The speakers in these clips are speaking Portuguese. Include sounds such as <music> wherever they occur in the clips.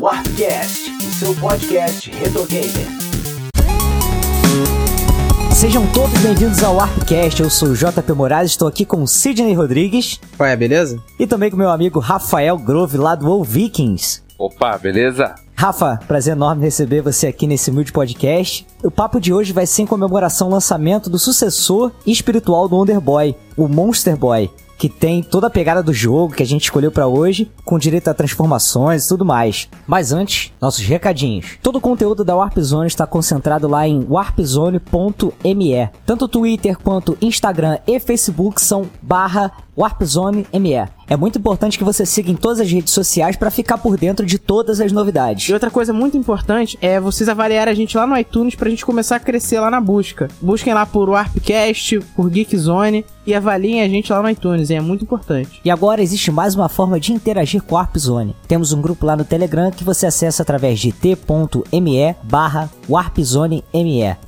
Warpcast, o seu podcast Retro Gamer. Sejam todos bem-vindos ao Warpcast. Eu sou o JP Moraes, estou aqui com o Sidney Rodrigues Qual é, beleza? e também com meu amigo Rafael Grove, lá do All Vikings. Opa, beleza? Rafa, prazer enorme receber você aqui nesse humilde podcast. O papo de hoje vai ser em comemoração ao lançamento do sucessor espiritual do Wonder Boy, o Monster Boy, que tem toda a pegada do jogo que a gente escolheu pra hoje, com direito a transformações e tudo mais. Mas antes, nossos recadinhos. Todo o conteúdo da Warp Zone está concentrado lá em warpzone.me. Tanto Twitter quanto Instagram e Facebook são barra warpzone.me. É muito importante que você siga em todas as redes sociais para ficar por dentro de todas as novidades. E outra coisa muito importante é vocês avaliarem a gente lá no iTunes pra gente começar a crescer lá na busca. Busquem lá por Warpcast, por Geekzone e avaliem a gente lá no iTunes, hein? é muito importante. E agora existe mais uma forma de interagir com a Warp Zone. Temos um grupo lá no Telegram que você acessa através de t.me barra warpzoneme.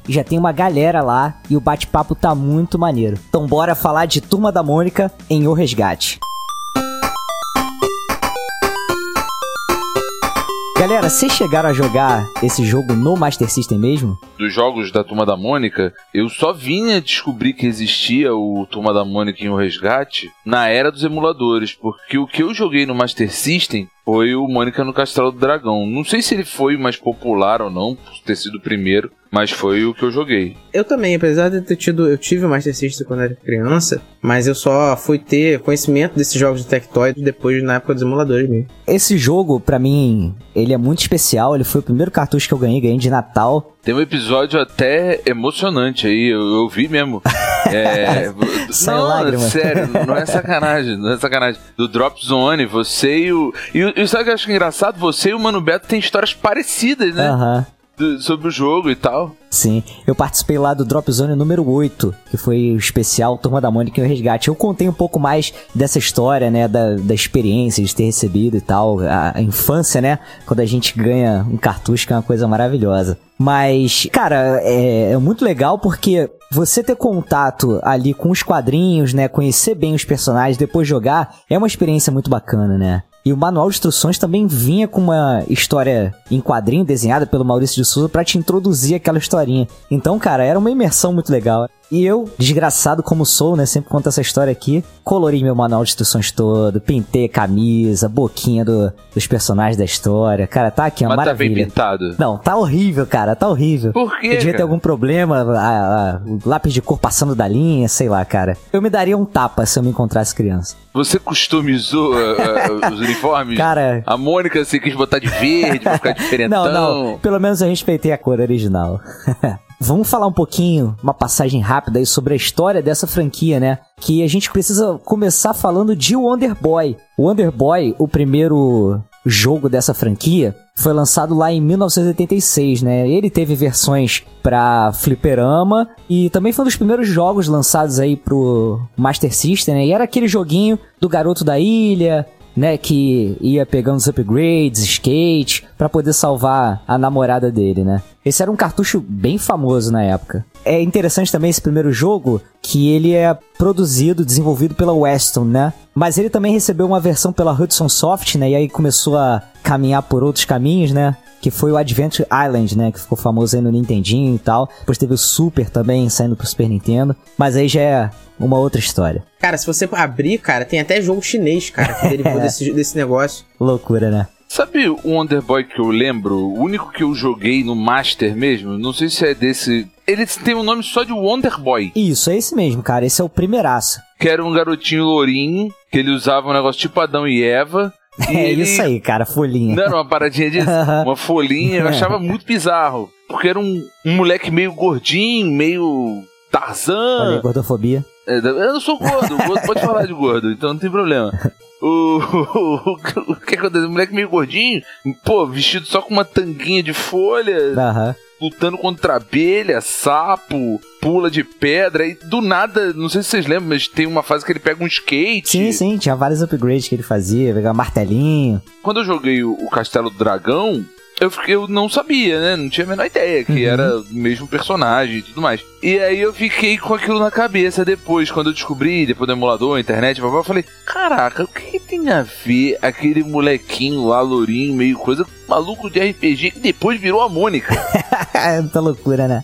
E já tem uma galera lá e o bate-papo tá muito maneiro. Então bora falar de Turma da Mônica em O Resgate. Galera, vocês chegaram a jogar esse jogo no Master System mesmo? Dos jogos da Turma da Mônica, eu só vinha descobrir que existia o Turma da Mônica em O Resgate na era dos emuladores, porque o que eu joguei no Master System foi o Mônica no Castelo do Dragão. Não sei se ele foi mais popular ou não, por ter sido o primeiro, mas foi o que eu joguei. Eu também, apesar de ter tido. Eu tive o Master System quando era criança, mas eu só fui ter conhecimento desses jogos de Tectoy depois na época dos emuladores mesmo. Esse jogo, pra mim, ele é muito especial. Ele foi o primeiro cartucho que eu ganhei, ganhei de Natal. Tem um episódio até emocionante aí, eu, eu vi mesmo. É, <laughs> não, lágrima. sério, não é sacanagem, não é sacanagem. Do Drop Zone, você e o. E, o- e sabe o que eu acho engraçado? Você e o Mano Beto têm histórias parecidas, né? Aham. Do- sobre o jogo e tal. Sim, eu participei lá do Drop Zone número 8, que foi o especial Turma da Mônica e o Resgate. Eu contei um pouco mais dessa história, né, da, da experiência de ter recebido e tal, a, a infância, né, quando a gente ganha um cartucho, que é uma coisa maravilhosa. Mas, cara, é, é muito legal porque você ter contato ali com os quadrinhos, né, conhecer bem os personagens, depois jogar, é uma experiência muito bacana, né? E o manual de instruções também vinha com uma história em quadrinho desenhada pelo Maurício de Souza pra te introduzir aquela historinha. Então, cara, era uma imersão muito legal. E eu, desgraçado como sou, né, sempre conto essa história aqui, colori meu manual de instruções todo, pintei a camisa, boquinha do- dos personagens da história. Cara, tá aqui, uma Mas tá bem maravilha. pintado. Não, tá horrível, cara, tá horrível. Por quê? Eu devia ter cara? algum problema, a- a- o lápis de cor passando da linha, sei lá, cara. Eu me daria um tapa se eu me encontrasse criança. Você customizou uh, uh, os uniformes? <laughs> Cara, A Mônica você quis botar de verde pra ficar diferentão. <laughs> Não, não. Pelo menos eu respeitei a cor original. <laughs> Vamos falar um pouquinho, uma passagem rápida aí sobre a história dessa franquia, né? Que a gente precisa começar falando de Wonder Boy. Wonder Boy, o primeiro jogo dessa franquia, foi lançado lá em 1986, né? Ele teve versões pra fliperama e também foi um dos primeiros jogos lançados aí pro Master System, né? E era aquele joguinho do garoto da ilha, né, que ia pegando os upgrades, skate, pra poder salvar a namorada dele, né? Esse era um cartucho bem famoso na época. É interessante também esse primeiro jogo que ele é produzido, desenvolvido pela Weston, né? Mas ele também recebeu uma versão pela Hudson Soft, né? E aí começou a caminhar por outros caminhos, né? Que foi o Adventure Island, né? Que ficou famoso aí no Nintendinho e tal. Depois teve o Super também saindo pro Super Nintendo. Mas aí já é uma outra história. Cara, se você abrir, cara, tem até jogo chinês, cara, que derivou <laughs> desse, desse negócio. Loucura, né? Sabe o Wonder Boy que eu lembro? O único que eu joguei no Master mesmo? Não sei se é desse. Ele tem um nome só de Wonder Boy. Isso, é esse mesmo, cara. Esse é o primeiraço. Que era um garotinho lourinho, que ele usava um negócio tipo Adão e Eva. E <laughs> É ele... isso aí, cara, folhinha. Não era uma paradinha disso? <laughs> uma folhinha, eu achava muito bizarro. Porque era um, um moleque meio gordinho, meio Olha aí, Tarzan. gordofobia. É, Eu não sou gordo, o gordo pode falar de gordo, então não tem problema. O, <laughs> o, o que acontece? O moleque meio gordinho, pô, vestido só com uma tanguinha de folha, Aham. lutando contra abelha, sapo, pula de pedra, e do nada, não sei se vocês lembram, mas tem uma fase que ele pega um skate. Sim, sim, tinha vários upgrades que ele fazia, pegar martelinho. Quando eu joguei o, o Castelo do Dragão, eu, fiquei- eu não sabia, né? Não tinha a menor ideia que Uhum. era o mesmo personagem e tudo mais. E aí eu fiquei com aquilo na cabeça depois, quando eu descobri, depois do emulador, internet, blá, blá, eu falei, caraca, o que, tem a ver aquele molequinho lá, lourinho, meio coisa, maluco de RPG que depois virou a Mônica? É <laughs> muita loucura, né?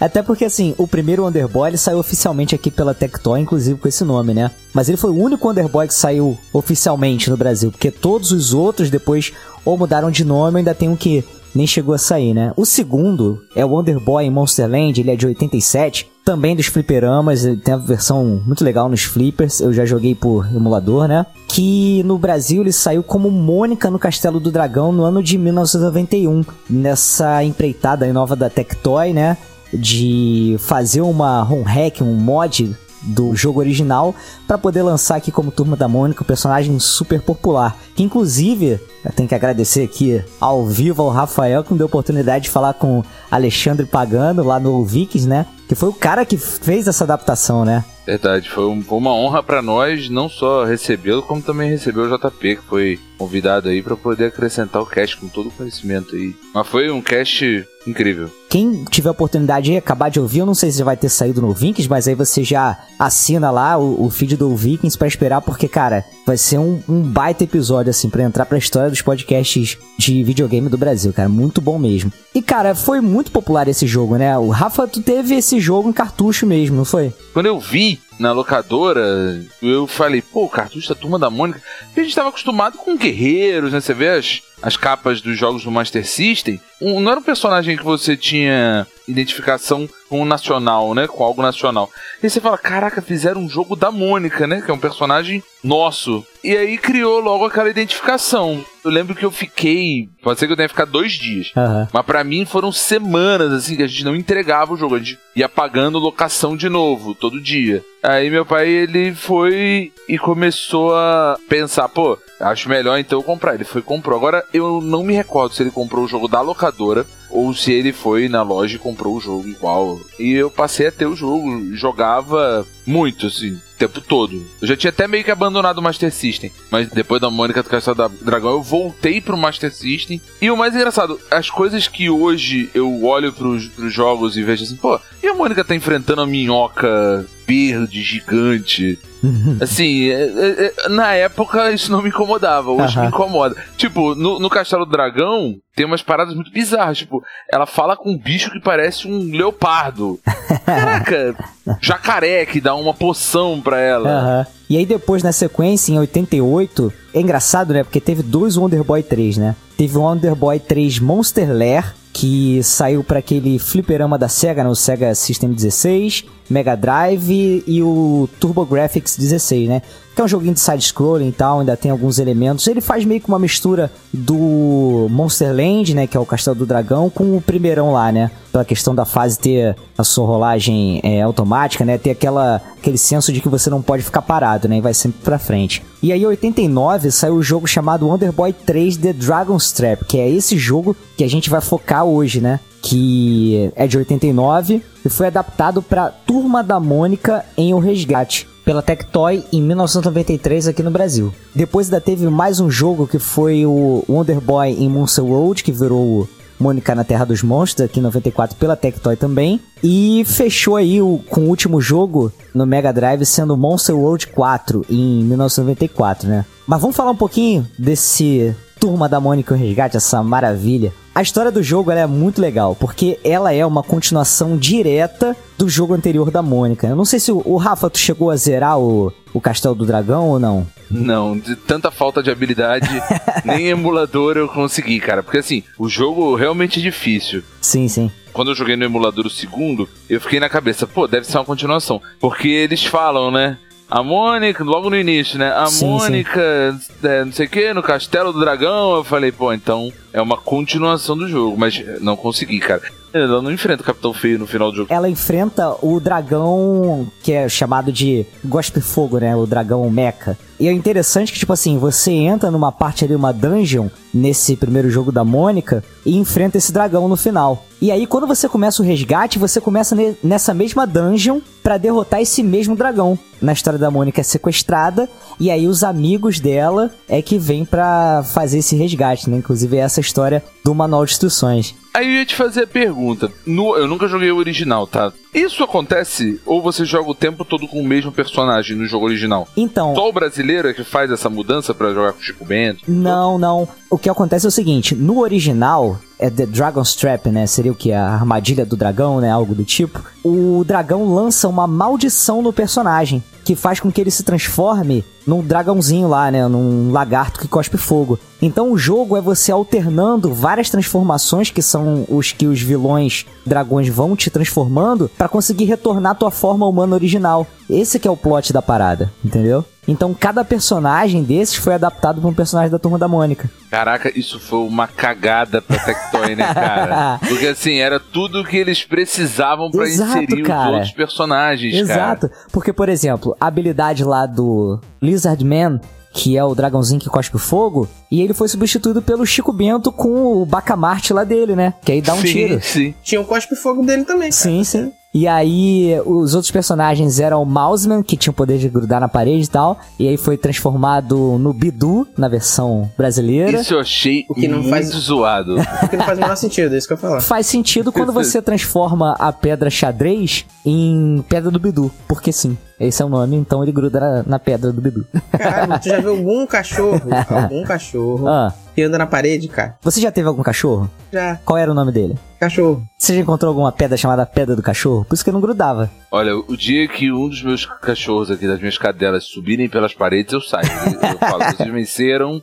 Até porque, assim, o primeiro Wonderboy ele saiu oficialmente aqui pela Tectoy, inclusive com esse nome, né? Mas ele foi o único Wonderboy que saiu oficialmente no Brasil, porque todos os outros depois ou mudaram de nome ainda tem um que nem chegou a sair, né? O segundo é o Wonderboy em Monsterland, ele é de 87, também dos fliperamas, tem a versão muito legal nos flippers, eu já joguei por emulador, né? Que no Brasil ele saiu como Mônica no Castelo do Dragão no ano de 1991, nessa empreitada nova da Tectoy, né? De fazer uma home hack, um mod do jogo original para poder lançar aqui como Turma da Mônica, um personagem super popular. Que inclusive, eu tenho que agradecer aqui ao vivo ao Rafael que me deu a oportunidade de falar com Alexandre Pagano lá no Vikings, né? Que foi o cara que fez essa adaptação, né? Verdade, foi, um- foi uma honra pra nós não só recebê-lo, como também receber o JP, que foi convidado aí pra poder acrescentar o cast com todo o conhecimento aí. Mas foi um cast incrível. Quem tiver a oportunidade de acabar de ouvir, eu não sei se vai ter saído no Vikings, mas aí você já assina lá o, o feed do Vikings pra esperar, porque, cara, vai ser um, um baita episódio, assim, pra entrar pra história dos podcasts de videogame do Brasil, cara. Muito bom mesmo. E, cara, foi muito popular esse jogo, né? O Rafa, tu teve esse jogo em cartucho mesmo, não foi? Quando eu vi na locadora, eu falei, pô, cartucho da Turma da Mônica. Porque a gente tava acostumado com guerreiros, né? Você vê as, as capas dos jogos do Master System. Um- não era um personagem que você tinha identificação com o nacional, né? Com algo nacional. E você fala, caraca, fizeram um jogo da Mônica, né? Que é um personagem nosso. E aí criou logo aquela identificação. Eu lembro que eu fiquei. Pode ser que eu tenha ficado dois dias. Aham. Mas pra mim foram semanas assim que a gente não entregava o jogo, a gente ia pagando locação de novo todo dia. Aí meu pai ele foi e começou a pensar, pô, acho melhor então eu comprar. Ele foi e comprou. Agora eu não me recordo se ele comprou o jogo da locadora ou se ele foi na loja e comprou o jogo igual. E eu passei a ter o jogo, jogava muito assim, o tempo todo. Eu já tinha até meio que abandonado o Master System, mas depois da Mônica do Castelo da Dragão eu voltei pro Master System. E o mais engraçado, as coisas que hoje eu olho pros, pros jogos e vejo assim, pô, e a Mônica tá enfrentando a minhoca verde, gigante. <laughs> Assim, é- é- é- na época isso não me incomodava, hoje Aham. me incomoda. Tipo, no, no Castelo do Dragão tem umas paradas muito bizarras. Tipo, ela fala com um bicho que parece um leopardo. <laughs> Caraca, jacaré que dá uma poção pra ela. Aham. E aí depois, na sequência, em 88, é engraçado, né? Porque teve dois Wonder Boy 3, né? Teve o Wonder Boy 3 Monster Lair, que saiu para aquele fliperama da SEGA, no Sega System 16, Mega Drive e o TurboGrafx 16, né? Que é um joguinho de side-scrolling e tal, ainda tem alguns elementos. Ele faz meio que uma mistura do Monster Land, né? Que é o Castelo do Dragão, com o primeirão lá, né? Pela questão da fase ter a sua rolagem é, automática, né? Ter aquela, aquele senso de que você não pode ficar parado, né? E vai sempre pra frente. E aí, em 89, saiu o jogo chamado Wonder Boy 3 The Dragon's Trap, que é esse jogo que a gente vai focar hoje, né? Que é de 89 e foi adaptado pra Turma da Mônica em O Resgate pela Tectoy em 1993 aqui no Brasil. Depois ainda teve mais um jogo que foi o Wonder Boy em Monster Road, que virou Mônica na Terra dos Monstros, aqui em 94 pela Tectoy também. E fechou aí o, com o último jogo no Mega Drive sendo Monster World 4 em 1994, né? Mas vamos falar um pouquinho desse Turma da Mônica e o Resgate, essa maravilha. A história do jogo é muito legal, porque ela é uma continuação direta do jogo anterior da Mônica. Eu não sei se o, o Rafa, tu chegou a zerar o, o Castelo do Dragão ou não? Não, de tanta falta de habilidade, <laughs> nem emulador eu consegui, cara. Porque assim, o jogo realmente é difícil. Sim, sim. Quando eu joguei no emulador o segundo, eu fiquei na cabeça, pô, deve ser uma continuação. Porque eles falam, né? A Mônica, logo no início, né? A Sim, sim. Mônica, é, não sei o que, no Castelo do Dragão. Eu falei, pô, então é uma continuação do jogo. Mas não consegui, cara. Ela não enfrenta o Capitão Feio no final do jogo. Ela enfrenta o dragão que é chamado de Gospe Fogo, né? O dragão Mecha. E é interessante que, tipo assim, você entra numa parte ali, uma dungeon, nesse primeiro jogo da Mônica, e enfrenta esse dragão no final. E aí, quando você começa o resgate, você começa ne- nessa mesma dungeon pra derrotar esse mesmo dragão. Na história da Mônica é sequestrada, e aí os amigos dela é que vêm pra fazer esse resgate, né? Inclusive é essa história do Manual de Instruções. Aí eu ia te fazer a pergunta. No- eu nunca joguei o original, tá? Isso acontece ou você joga o tempo todo com o mesmo personagem no jogo original? Então, Só o brasileiro é que faz essa mudança pra jogar com o Chico Bento? Não, não. O que acontece é o seguinte: no original, é The Dragon's Trap, né? Seria o que? A armadilha do dragão, né? Algo do tipo. O dragão lança uma maldição no personagem. Que faz com que ele se transforme num dragãozinho lá, né? Num lagarto que cospe fogo. Então o jogo é você alternando várias transformações que são os que os vilões dragões vão te transformando pra conseguir retornar à tua forma humana original. Esse que é o plot da parada, entendeu? Então cada personagem desses foi adaptado pra um personagem da Turma da Mônica. Caraca, isso foi uma cagada pra Tectoy, né, cara? <laughs> Porque assim, era tudo que eles precisavam pra Exato, inserir cara. os outros personagens, cara. Exato. Porque, por exemplo, a habilidade lá do Lizard Man, que é o dragãozinho que cospe fogo, e ele foi substituído pelo Chico Bento com o Bacamarte lá dele, né? Que aí dá um sim, tiro. Sim. Tinha um cospe fogo dele também. cara. Sim, sim. E aí, os outros personagens eram o Mouseman, que tinha o poder de grudar na parede e tal. E aí foi transformado no Bidu, na versão brasileira. Isso eu achei O que não faz- zoado. Porque não faz o menor sentido, é isso que eu ia falar. Faz sentido quando <laughs> você transforma a pedra xadrez em pedra do Bidu. Porque sim, esse é o nome, então ele gruda na, na pedra do Bidu. Caralho, tu já viu algum cachorro? <laughs> algum cachorro ah, que anda na parede, cara? você já teve algum cachorro? Já. Qual era o nome dele? Cachorro. Você já encontrou alguma pedra chamada Pedra do Cachorro? Por isso que eu não grudava. Olha, o dia que um dos meus cachorros aqui, das minhas cadelas, subirem pelas paredes, eu saio. Eu falo, vocês venceram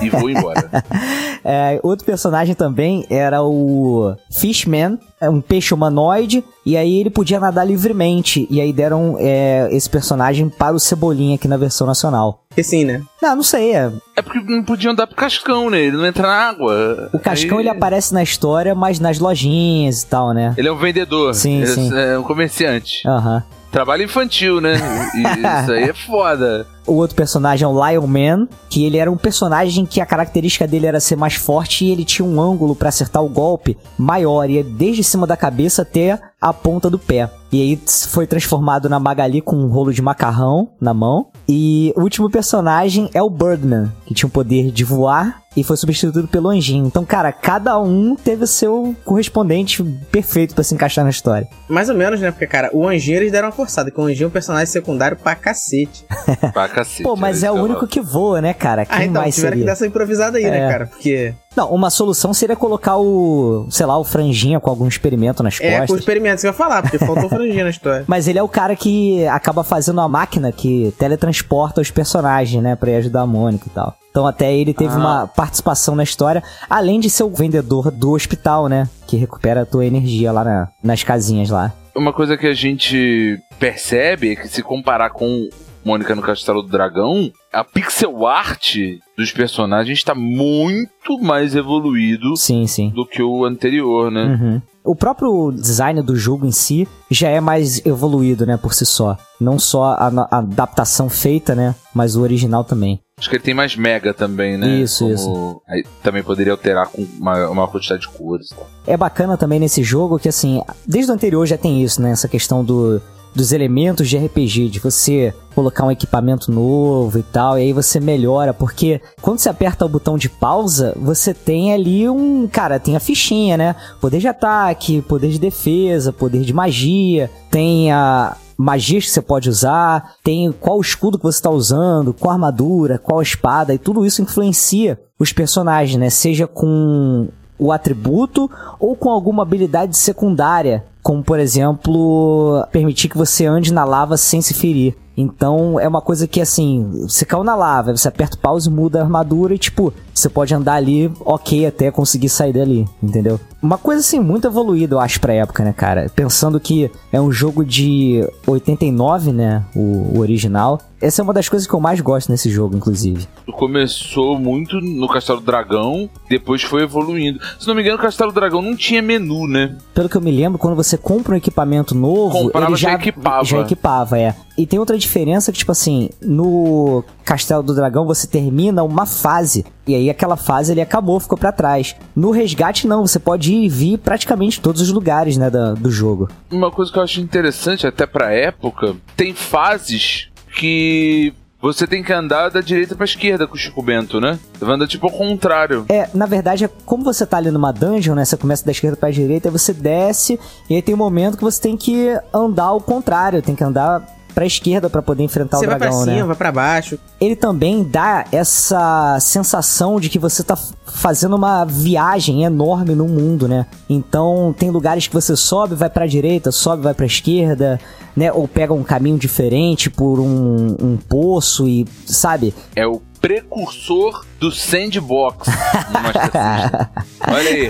e vou embora. <laughs> É, outro personagem também era o Fishman, é um peixe humanoide, e aí ele podia nadar livremente. E aí deram é, esse personagem para o Cebolinha aqui na versão nacional. Porque sim, né? Não, não sei. é- É porque não podiam dar pro Cascão, né? Ele não entra na água. O Cascão Aí- ele aparece na história, mas nas lojinhas e tal, né? Ele é um vendedor. Sim, Ele sim. É um comerciante. Aham. Trabalho infantil, né? <laughs> Isso aí é foda. O outro personagem é o Lion Man, que ele era um personagem que a característica dele era ser mais forte e ele tinha um ângulo pra acertar o golpe maior, ia desde cima da cabeça até a ponta do pé. E aí foi transformado na Magali com um rolo de macarrão na mão. E o último personagem é o Birdman, que tinha o poder de voar e foi substituído pelo Anjinho. Então, cara, cada um teve o seu correspondente perfeito pra se encaixar na história. Mais ou menos, né? Porque, cara, o Anjinho eles deram uma forçada, que o Anjinho é um personagem secundário pra cacete. <laughs> Pra cacete. Pô, mas é o único que voa, né, cara? Quem ah, então, mais tiveram seria? que dar essa improvisada aí, É. né, cara? Porque Não, uma solução seria colocar o, sei lá, o franjinha com algum experimento nas é com costas. experimentos que eu ia falar, porque faltou <laughs> na história. Mas ele é o cara que acaba fazendo a máquina que teletransporta os personagens, né, pra ir ajudar a Mônica e tal. Então até ele teve Ah. uma participação na história, além de ser o vendedor do hospital, né, que recupera a tua energia lá na- nas casinhas lá. Uma coisa que a gente percebe é que se comparar com Mônica no Castelo do Dragão, a pixel art dos personagens está muito mais evoluído Sim, sim. do que o anterior, né? Uhum. O próprio design do jogo em si já é mais evoluído, né, por si só. Não só a, a adaptação feita, né, mas o original também. Acho que ele tem mais mega também, né? Isso, Como- isso. Aí também poderia alterar com uma, uma quantidade de cores. e tal. É bacana também nesse jogo que, assim, desde o anterior já tem isso, né? Essa questão do, dos elementos de RPG, de você colocar um equipamento novo e tal, e aí você melhora, porque quando você aperta o botão de pausa, você tem ali um. Cara, tem a fichinha, né? Poder de ataque, poder de defesa, poder de magia, tem a. Magias que você pode usar, tem qual escudo que você está usando, qual armadura, qual espada, e tudo isso influencia os personagens, né? Seja com o atributo ou com alguma habilidade secundária, como por exemplo, permitir que você ande na lava sem se ferir. Então é uma coisa que assim, você caiu na lava, você aperta o pause, muda a armadura e tipo, você pode andar ali ok até conseguir sair dali, entendeu? Uma coisa assim muito evoluída, eu acho, pra época, né, cara? Pensando que é um jogo de 89, né? O, o original. Essa é uma das coisas que eu mais gosto nesse jogo, inclusive. Começou muito no Castelo Dragão, depois foi evoluindo. Se não me engano, o Castelo Dragão não tinha menu, né? Pelo que eu me lembro, quando você compra um equipamento novo, Comprava, ele já, já equipava. já equipava, é. E tem outra diferença que, tipo assim, no Castelo do Dragão você termina uma fase. E aí aquela fase ele acabou, ficou pra trás. No resgate, não, você pode ir e vir praticamente todos os lugares, né, da- do jogo. Uma coisa que eu acho interessante, até pra época, tem fases que você tem que andar da direita pra esquerda com o Chico Bento, né? Você vai andar tipo ao contrário. É, na verdade, é como você tá ali numa dungeon, né? Você começa da esquerda pra direita, aí você desce, e aí tem um momento que você tem que andar ao contrário, tem que andar pra esquerda pra poder enfrentar Você o vai pra dragão, cima, né? vai pra baixo. Ele também dá essa sensação de que você tá fazendo uma viagem enorme no mundo, né? Então, tem lugares que você sobe, vai pra direita, sobe, vai pra esquerda, né? Ou pega um caminho diferente por um, um poço e, sabe? É o precursor do sandbox no Master System. Olha aí.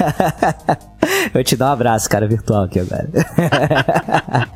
<laughs> Eu te dou um abraço, cara, virtual aqui agora. <laughs>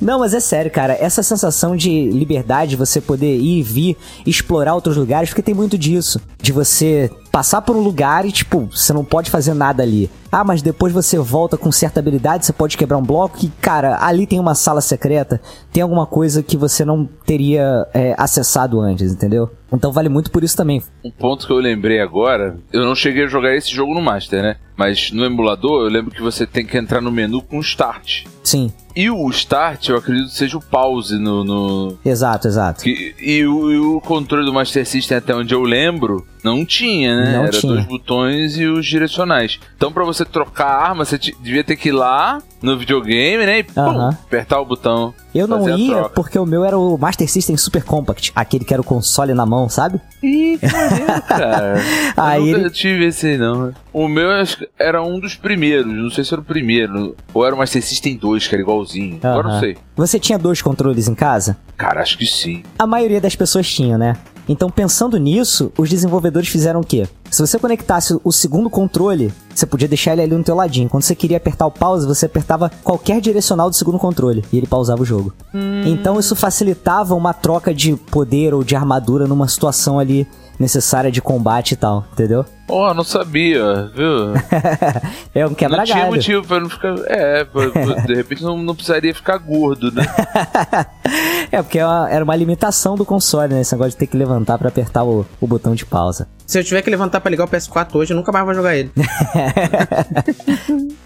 Não, mas é sério, cara. Essa sensação de liberdade, você poder ir e vir, explorar outros lugares, porque tem muito disso. De você passar por um lugar e, tipo, você não pode fazer nada ali. Ah, mas depois você volta com certa habilidade, você pode quebrar um bloco que, cara, ali tem uma sala secreta, tem alguma coisa que você não teria é, acessado antes, entendeu? Então vale muito por isso também. Um ponto que eu lembrei agora, eu não cheguei a jogar esse jogo no Master, né? Mas no emulador eu lembro que você tem que entrar no menu com Start. Sim, E o Start, eu acredito que seja o pause no. no- exato, exato. que- e, o, e o controle do Master System, até onde eu lembro, não tinha, né? Não Era tinha. dois botões e os direcionais. Então, pra você trocar a arma, você devia ter que ir lá no videogame, né? E pum, Aham. apertar o botão. Eu não ia porque o meu era o Master System Super Compact, aquele que era o console na mão, sabe? Ih, que maneiro, cara. Aí eu nunca ele- tive esse aí, não. O meu era um dos primeiros, não sei se era o primeiro. Ou era o Master System 2, que era igualzinho. Agora não sei. Você tinha dois controles em casa? Cara, acho que sim. A maioria das pessoas tinha, né? Então, pensando nisso, os desenvolvedores fizeram o quê? Se você conectasse o segundo controle, você podia deixar ele ali no teu ladinho. Quando você queria apertar o pause, você apertava qualquer direcional do segundo controle e ele pausava o jogo. Então, isso facilitava uma troca de poder ou de armadura numa situação ali necessária de combate e tal, entendeu? Ó, não sabia, viu? <laughs> é um não tinha quebra-galho. motivo pra não ficar. É, pra- de repente não, não precisaria ficar gordo, né? <laughs> É, porque é uma- era uma limitação do console, né? Esse negócio de ter que levantar pra apertar o, o botão de pausa. Se eu tiver que levantar pra ligar o PS4 hoje, eu nunca mais vou jogar ele. <laughs>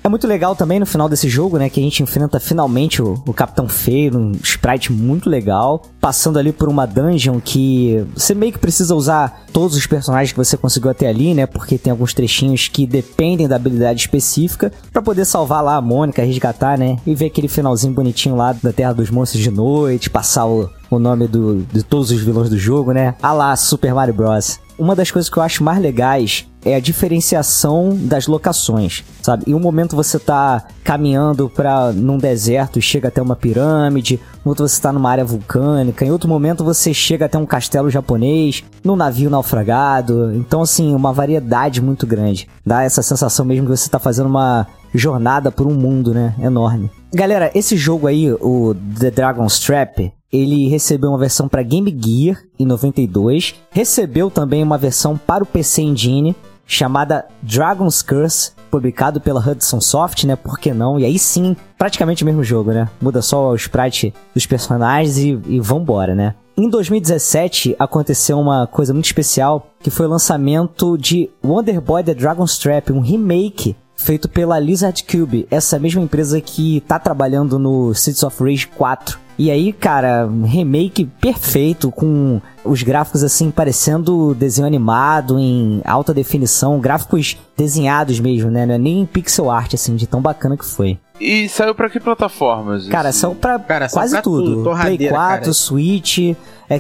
É muito legal também no final desse jogo, né? Que a gente enfrenta finalmente o, o Capitão Feio, um sprite muito legal. Passando ali por uma dungeon que você meio que precisa usar todos os personagens que você conseguiu até ali, né? Porque tem alguns trechinhos que dependem da habilidade específica pra poder salvar lá a Mônica, resgatar, né? E ver aquele finalzinho bonitinho lá da Terra dos Monstros de noite, passar o, o nome do, de todos os vilões do jogo, né? Ah lá, Super Mario Bros. Uma das coisas que eu acho mais legais é a diferenciação das locações, sabe? Em um momento você tá caminhando para num deserto e chega até uma pirâmide, no outro você tá numa área vulcânica, em outro momento você chega até um castelo japonês, num navio naufragado. Então assim, uma variedade muito grande. Dá essa sensação mesmo que você tá fazendo uma jornada por um mundo, né? Enorme. Galera, esse jogo aí, o The Dragon's Trap, ele recebeu uma versão para Game Gear em 92, recebeu também uma versão para o PC Engine chamada Dragon's Curse, publicado pela Hudson Soft, né? Por que não? E aí sim, praticamente o mesmo jogo, né? Muda só o sprite dos personagens e, e vambora, né? Em 2017 aconteceu uma coisa muito especial, que foi o lançamento de Wonder Boy The Dragon's Trap, um remake feito pela Lizard Cube, essa mesma empresa que tá trabalhando no Streets of Rage 4. E aí, cara, um remake perfeito, com os gráficos assim parecendo desenho animado em alta definição, gráficos desenhados mesmo, né? Não é nem pixel art, assim, de tão bacana que foi. E saiu pra que plataformas? Cara, esse- são pra Cara, são quase pra tudo. tudo, Play torradeira, 4, cara. Switch,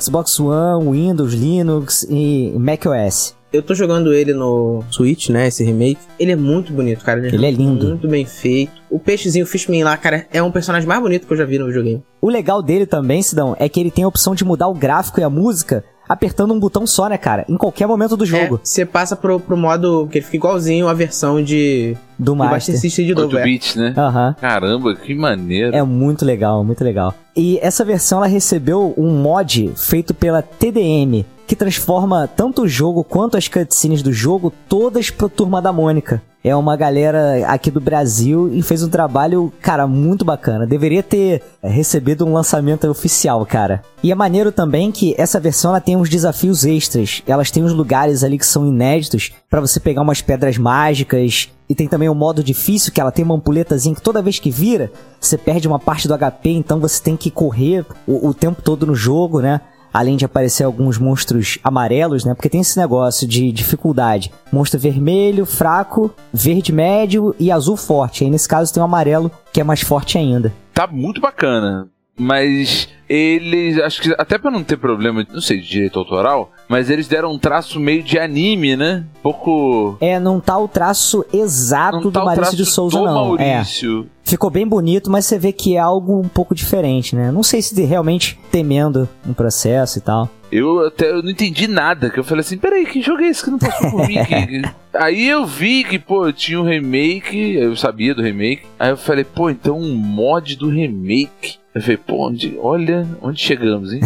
Xbox One, Windows, Linux e macOS. Eu tô jogando ele no Switch, né? Esse remake. Ele é muito bonito, cara. Ele é lindo. Muito bem feito. O peixezinho, o Fishman lá, cara, é um personagem mais bonito que eu já vi no videogame. O legal dele também, Sidão, é que ele tem a opção de mudar o gráfico e a música apertando um botão só, né, cara? Em qualquer momento do jogo. É, você passa pro, pro modo que ele fica igualzinho a versão de, do Master. Master System de 8 novo. É. bits, né? Aham. Caramba, que maneiro. É muito legal, muito legal. E essa versão ela recebeu um mod feito pela TDM, que transforma tanto o jogo quanto as cutscenes do jogo todas pro Turma da Mônica. É uma galera aqui do Brasil e fez um trabalho, cara, muito bacana. Deveria ter é, recebido um lançamento oficial, cara. E é maneiro também que essa versão ela tem uns desafios extras. Elas têm uns lugares ali que são inéditos pra você pegar umas pedras mágicas. E tem também o modo difícil, que ela tem uma ampulhetazinha que toda vez que vira, você perde uma parte do HP, então você tem que correr o, o tempo todo no jogo, né? Além de aparecer alguns monstros amarelos, né? Porque tem esse negócio de dificuldade. Monstro vermelho, fraco, verde médio e azul forte. Aí nesse caso tem o amarelo, que é mais forte ainda. Tá muito bacana. Mas eles, acho que até pra não ter problema, não sei, de direito autoral, mas eles deram um traço meio de anime, né? Um pouco. É, não tá o traço exato Não do tá Maurício de Souza, do não. É. Maurício. Ficou bem bonito, mas você vê que é algo um pouco diferente, né? Não sei se de- realmente temendo um processo e tal. Eu até eu não entendi nada, que eu falei assim, peraí, que jogo é esse que não passou por mim? <laughs> Aí eu vi que, pô, tinha um remake, eu sabia do remake. Aí eu falei, pô, então um mod do remake. Eu falei, pô, onde, olha onde chegamos, hein?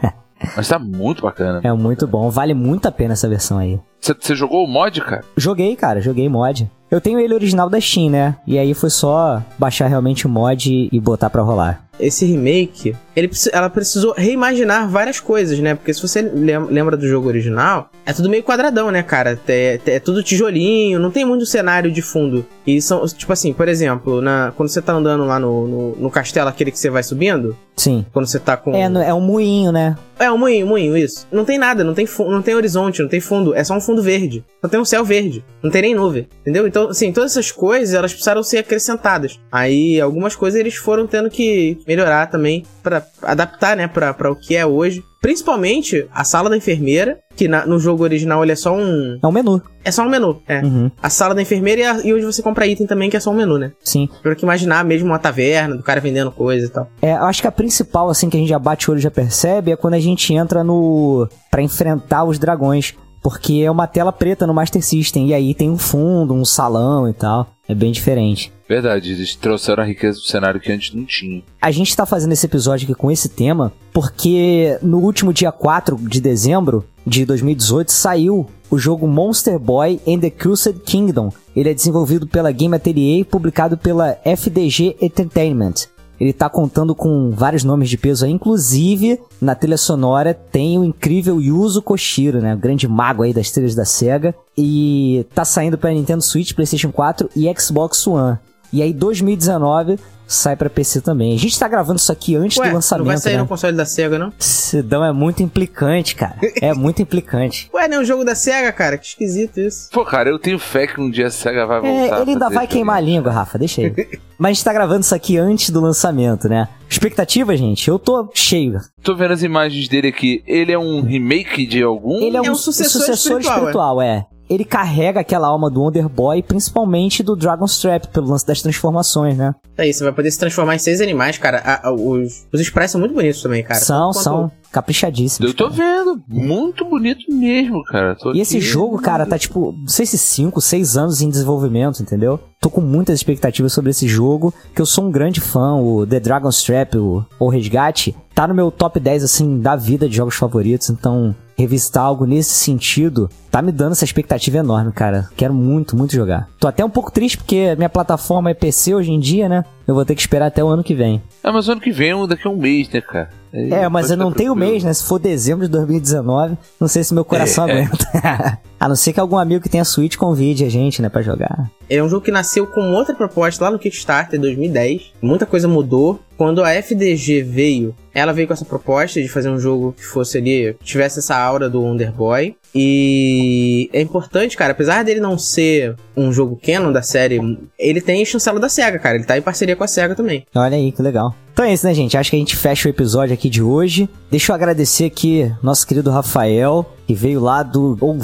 <laughs> Mas tá muito bacana. É muito bom, vale muito a pena essa versão aí. Você jogou o mod, cara? Joguei, cara, joguei mod. Eu tenho ele original da Steam, né? E aí foi só baixar realmente o mod e botar pra rolar. Esse remake, ele, ela precisou reimaginar várias coisas, né? Porque se você lem- lembra do jogo original, é tudo meio quadradão, né, cara? É, é tudo tijolinho, não tem muito cenário de fundo. E são, tipo assim, por exemplo, na, quando você tá andando lá no, no, no castelo, aquele que você vai subindo, Sim. quando você tá com. É, é um moinho, né? É, um moinho, moinho, isso. Não tem nada, não tem, não tem horizonte, não tem fundo. É só um fundo verde. Só tem um céu verde. Não tem nem nuvem. Entendeu? Então, assim, todas essas coisas, elas precisaram ser acrescentadas. Aí, algumas coisas eles foram tendo que melhorar também pra adaptar, né, pra, pra o que é hoje. Principalmente a sala da enfermeira, que na- no jogo original ele é só um. É um menu. É só um menu. É. Uhum. A sala da enfermeira e, a- e onde você compra item também, que é só um menu, né? Sim. Pra que imaginar mesmo uma taverna, do cara vendendo coisa e tal. É, eu acho que a principal, assim, que a gente já bate o olho e já percebe é quando a gente entra no. pra enfrentar os dragões. Porque é uma tela preta no Master System. E aí tem um fundo, um salão e tal. É bem diferente. Verdade, eles trouxeram a riqueza do cenário que antes não tinha. A gente tá fazendo esse episódio aqui com esse tema porque no último dia 4 de dezembro de 2018 saiu o jogo Monster Boy and the Crusade Kingdom. Ele é desenvolvido pela Game Atelier e publicado pela FDG Entertainment. Ele tá contando com vários nomes de peso aí, inclusive na trilha sonora tem o incrível Yuzo Koshiro, né, o grande mago aí das trilhas da SEGA, e tá saindo para Nintendo Switch, PlayStation 4 e Xbox One. E aí 2019 sai pra PC também. A gente tá gravando isso aqui antes Ué, do lançamento, não vai sair né? no console da SEGA, não? Sidão é muito implicante, cara. <laughs> É muito implicante. Ué, não é um jogo da SEGA, cara? Que esquisito isso. Pô, cara, eu tenho fé que um dia a SEGA vai voltar. É, ele ainda vai queimar a joguinho. língua, Rafa, deixa ele. <laughs> Mas a gente tá gravando isso aqui antes do lançamento, né? Expectativa, gente? Eu tô cheio. Tô vendo as imagens dele aqui. Ele é um remake de algum? Ele é um, É um sucessor sucessor espiritual, espiritual, é. Ele carrega aquela alma do Wonder Boy, principalmente do Dragon's Trap, pelo lance das transformações, né? Aí, você vai poder se transformar em seis animais, cara. A- a- os, os sprites são muito bonitos também, cara. são, Tanto são caprichadíssimos. Eu tô cara. vendo. Muito bonito mesmo, cara. Tô E esse jogo, cara, tá tipo, não sei se 5, 6 anos em desenvolvimento, entendeu? Tô com muitas expectativas sobre esse jogo, que eu sou um grande fã, o The Dragon's Trap, o, o Resgate, tá no meu top 10, assim, da vida de jogos favoritos, então revisitar algo nesse sentido tá me dando essa expectativa enorme, cara. Quero muito, muito jogar. Tô até um pouco triste porque minha plataforma é PC hoje em dia, né? Eu vou ter que esperar até o ano que vem. Ah, mas ano que vem, daqui a um mês, né, cara? Aí É, mas eu não tenho tranquilo. mês, né? Se for dezembro de 2019, não sei se meu coração É, é. aguenta. <laughs> a não ser que algum amigo que tenha Switch convide a gente, né, pra jogar. É um jogo que nasceu com outra proposta lá no Kickstarter em 2010. Muita coisa mudou. Quando a FDG veio, ela veio com essa proposta de fazer um jogo que fosse ali, tivesse essa aura do Wonder Boy. E é importante, cara, apesar dele não ser um jogo canon da série, ele tem chancela da SEGA, cara. Ele tá em parceria com a SEGA também. Olha aí, que legal. Então é isso, né, gente? Acho que a gente fecha o episódio aqui de hoje. Deixa eu agradecer aqui nosso querido Rafael, que veio lá do O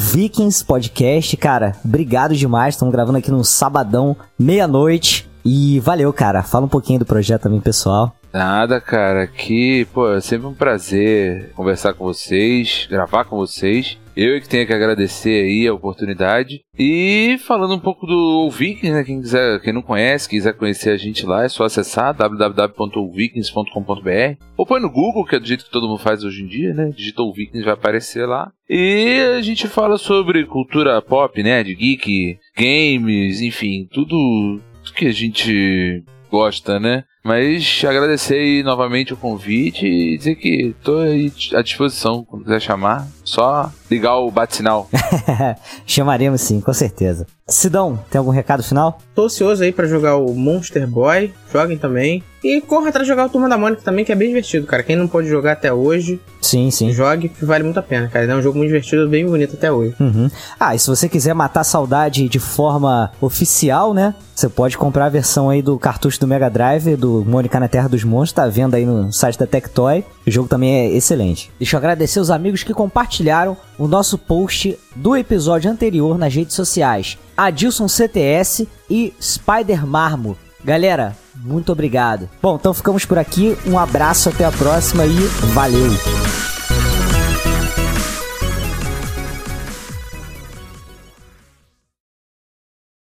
Podcast. Cara, obrigado demais. Estamos gravando aqui num sabadão, meia-noite. E valeu, cara. Fala um pouquinho do projeto também, pessoal. Nada, cara. Que, pô, é sempre um prazer conversar com vocês, gravar com vocês. Eu é que tenho que agradecer aí a oportunidade. E falando um pouco do Vikings, né? Quem quiser, quem não conhece, quiser conhecer a gente lá, é só acessar www.vikings.com.br ou põe no Google, que é do jeito que todo mundo faz hoje em dia, né? Digita o Vikings vai aparecer lá. E a gente fala sobre cultura pop, né? De geek, games, enfim, tudo que a gente gosta, né? Mas agradecer novamente o convite e dizer que estou à disposição quando quiser chamar. Só ligar o bate-sinal. <laughs> Chamaremos sim, com certeza. Sidão, tem algum recado final? Tô ansioso aí para jogar o Monster Boy. Joguem também. E corra atrás de jogar o Turma da Mônica também, que é bem divertido, cara. Quem não pode jogar até hoje, sim, sim. jogue, que vale muito a pena, cara. É um jogo muito divertido, bem bonito até hoje. Uhum. Ah, e se você quiser matar a saudade de forma oficial, né? Você pode comprar a versão aí do cartucho do Mega Drive, do Mônica na Terra dos Monstros, tá vendo aí no site da Tectoy. O jogo também é excelente. Deixa eu agradecer os amigos que compartilharam o nosso post do episódio anterior nas redes sociais. Adilson CTS e Spider Marmo. Galera, muito obrigado. Bom, então ficamos por aqui. Um abraço, até a próxima e valeu!